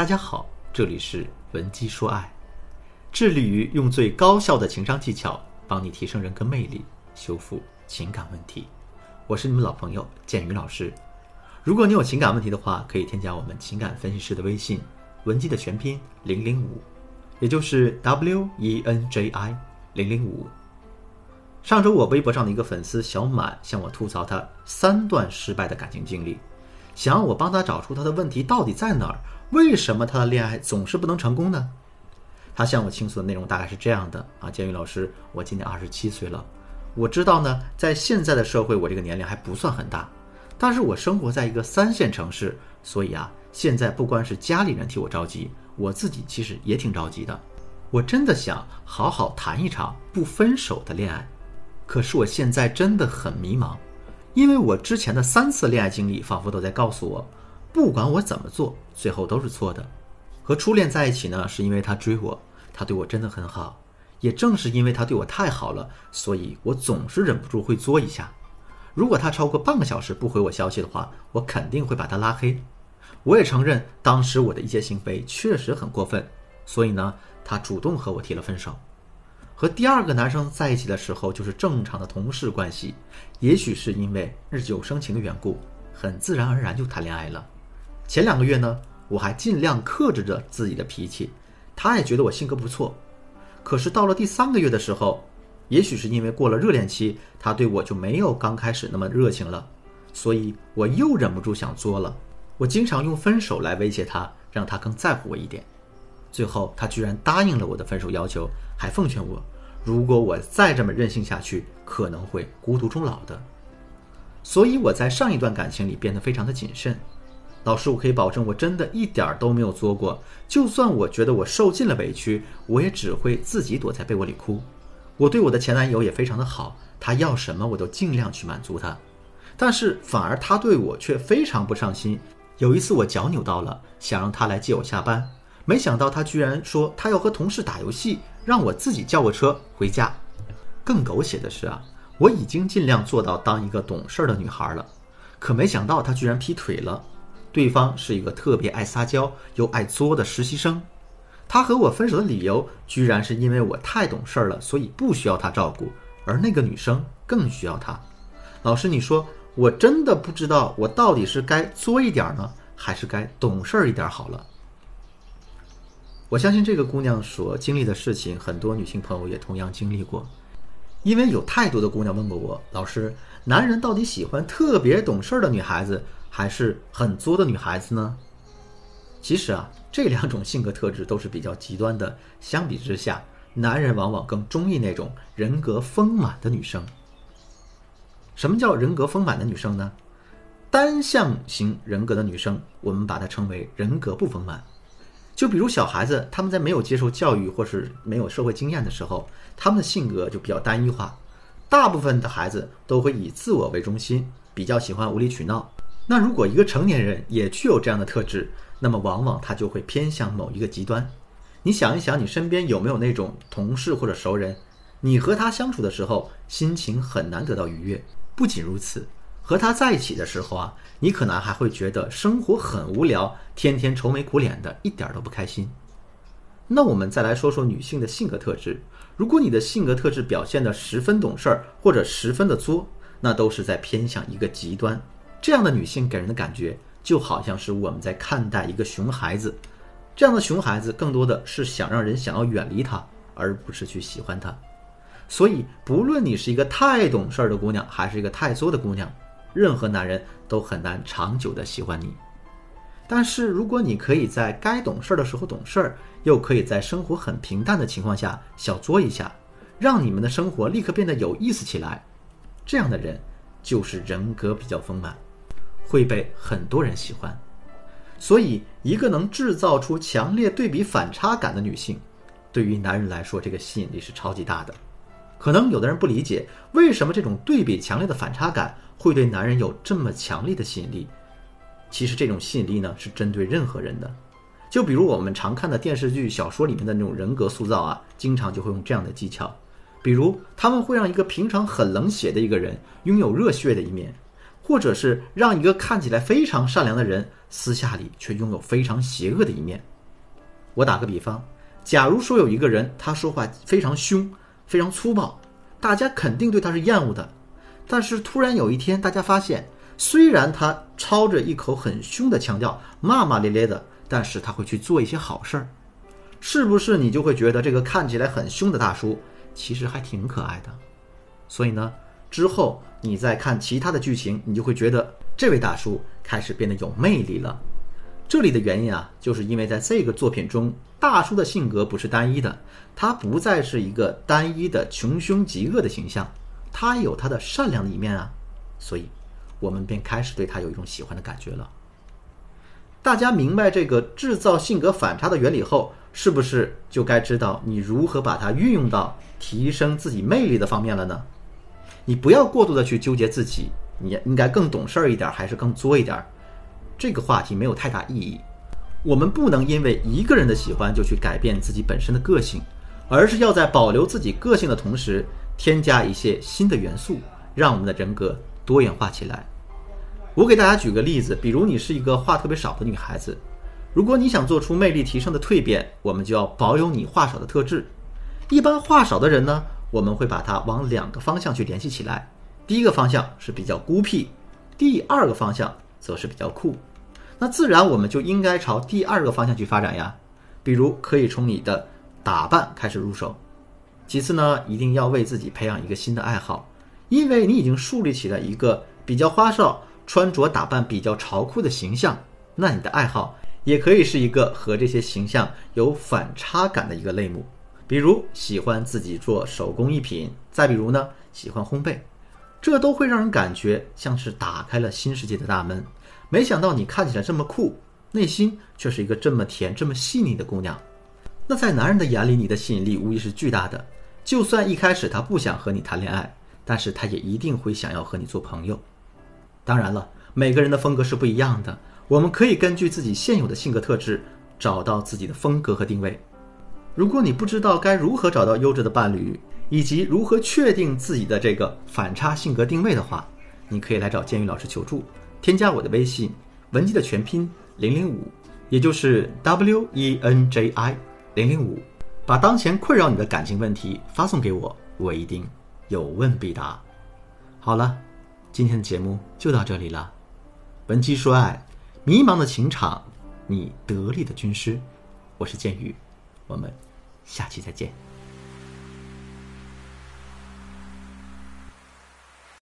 大家好，这里是文姬说爱，致力于用最高效的情商技巧帮你提升人格魅力，修复情感问题。我是你们老朋友建宇老师。如果你有情感问题的话，可以添加我们情感分析师的微信文姬的全拼零零五，也就是 W E N J I 零零五。上周我微博上的一个粉丝小满向我吐槽他三段失败的感情经历，想让我帮他找出他的问题到底在哪儿。为什么他的恋爱总是不能成功呢？他向我倾诉的内容大概是这样的啊，建宇老师，我今年二十七岁了，我知道呢，在现在的社会，我这个年龄还不算很大，但是我生活在一个三线城市，所以啊，现在不光是家里人替我着急，我自己其实也挺着急的。我真的想好好谈一场不分手的恋爱，可是我现在真的很迷茫，因为我之前的三次恋爱经历仿佛都在告诉我。不管我怎么做，最后都是错的。和初恋在一起呢，是因为他追我，他对我真的很好。也正是因为他对我太好了，所以我总是忍不住会作一下。如果他超过半个小时不回我消息的话，我肯定会把他拉黑。我也承认，当时我的一些行为确实很过分，所以呢，他主动和我提了分手。和第二个男生在一起的时候，就是正常的同事关系。也许是因为日久生情的缘故，很自然而然就谈恋爱了。前两个月呢，我还尽量克制着自己的脾气，他也觉得我性格不错。可是到了第三个月的时候，也许是因为过了热恋期，他对我就没有刚开始那么热情了，所以我又忍不住想作了。我经常用分手来威胁他，让他更在乎我一点。最后他居然答应了我的分手要求，还奉劝我，如果我再这么任性下去，可能会孤独终老的。所以我在上一段感情里变得非常的谨慎。老师，我可以保证，我真的一点儿都没有作过。就算我觉得我受尽了委屈，我也只会自己躲在被窝里哭。我对我的前男友也非常的好，他要什么我都尽量去满足他。但是反而他对我却非常不上心。有一次我脚扭到了，想让他来接我下班，没想到他居然说他要和同事打游戏，让我自己叫个车回家。更狗血的是啊，我已经尽量做到当一个懂事的女孩了，可没想到他居然劈腿了。对方是一个特别爱撒娇又爱作的实习生，他和我分手的理由居然是因为我太懂事儿了，所以不需要他照顾，而那个女生更需要他。老师，你说我真的不知道我到底是该作一点呢，还是该懂事儿一点好了。我相信这个姑娘所经历的事情，很多女性朋友也同样经历过，因为有太多的姑娘问过我，老师，男人到底喜欢特别懂事儿的女孩子？还是很作的女孩子呢？其实啊，这两种性格特质都是比较极端的。相比之下，男人往往更中意那种人格丰满的女生。什么叫人格丰满的女生呢？单向型人格的女生，我们把它称为人格不丰满。就比如小孩子，他们在没有接受教育或是没有社会经验的时候，他们的性格就比较单一化。大部分的孩子都会以自我为中心，比较喜欢无理取闹。那如果一个成年人也具有这样的特质，那么往往他就会偏向某一个极端。你想一想，你身边有没有那种同事或者熟人，你和他相处的时候心情很难得到愉悦。不仅如此，和他在一起的时候啊，你可能还会觉得生活很无聊，天天愁眉苦脸的，一点都不开心。那我们再来说说女性的性格特质。如果你的性格特质表现的十分懂事儿，或者十分的作，那都是在偏向一个极端。这样的女性给人的感觉就好像是我们在看待一个熊孩子，这样的熊孩子更多的是想让人想要远离他，而不是去喜欢他。所以，不论你是一个太懂事儿的姑娘，还是一个太作的姑娘，任何男人都很难长久的喜欢你。但是，如果你可以在该懂事儿的时候懂事儿，又可以在生活很平淡的情况下小作一下，让你们的生活立刻变得有意思起来，这样的人就是人格比较丰满。会被很多人喜欢，所以一个能制造出强烈对比反差感的女性，对于男人来说，这个吸引力是超级大的。可能有的人不理解，为什么这种对比强烈的反差感会对男人有这么强烈的吸引力？其实这种吸引力呢，是针对任何人的。就比如我们常看的电视剧、小说里面的那种人格塑造啊，经常就会用这样的技巧，比如他们会让一个平常很冷血的一个人拥有热血的一面。或者是让一个看起来非常善良的人，私下里却拥有非常邪恶的一面。我打个比方，假如说有一个人，他说话非常凶、非常粗暴，大家肯定对他是厌恶的。但是突然有一天，大家发现，虽然他操着一口很凶的腔调，骂骂咧咧的，但是他会去做一些好事儿，是不是你就会觉得这个看起来很凶的大叔，其实还挺可爱的？所以呢，之后你再看其他的剧情，你就会觉得这位大叔开始变得有魅力了。这里的原因啊，就是因为在这个作品中，大叔的性格不是单一的，他不再是一个单一的穷凶极恶的形象，他有他的善良的一面啊，所以，我们便开始对他有一种喜欢的感觉了。大家明白这个制造性格反差的原理后，是不是就该知道你如何把它运用到提升自己魅力的方面了呢？你不要过度的去纠结自己，你应该更懂事儿一点，还是更作一点儿？这个话题没有太大意义。我们不能因为一个人的喜欢就去改变自己本身的个性，而是要在保留自己个性的同时，添加一些新的元素，让我们的人格多元化起来。我给大家举个例子，比如你是一个话特别少的女孩子，如果你想做出魅力提升的蜕变，我们就要保有你话少的特质。一般话少的人呢，我们会把它往两个方向去联系起来。第一个方向是比较孤僻，第二个方向则是比较酷。那自然我们就应该朝第二个方向去发展呀，比如可以从你的打扮开始入手，其次呢，一定要为自己培养一个新的爱好，因为你已经树立起了一个比较花哨、穿着打扮比较潮酷的形象，那你的爱好也可以是一个和这些形象有反差感的一个类目，比如喜欢自己做手工艺品，再比如呢，喜欢烘焙，这都会让人感觉像是打开了新世界的大门。没想到你看起来这么酷，内心却是一个这么甜、这么细腻的姑娘。那在男人的眼里，你的吸引力无疑是巨大的。就算一开始他不想和你谈恋爱，但是他也一定会想要和你做朋友。当然了，每个人的风格是不一样的，我们可以根据自己现有的性格特质，找到自己的风格和定位。如果你不知道该如何找到优质的伴侣，以及如何确定自己的这个反差性格定位的话，你可以来找建宇老师求助。添加我的微信，文姬的全拼零零五，也就是 W E N J I 零零五，把当前困扰你的感情问题发送给我，我一定有问必答。好了，今天的节目就到这里了。文姬说爱，迷茫的情场，你得力的军师，我是剑宇，我们下期再见。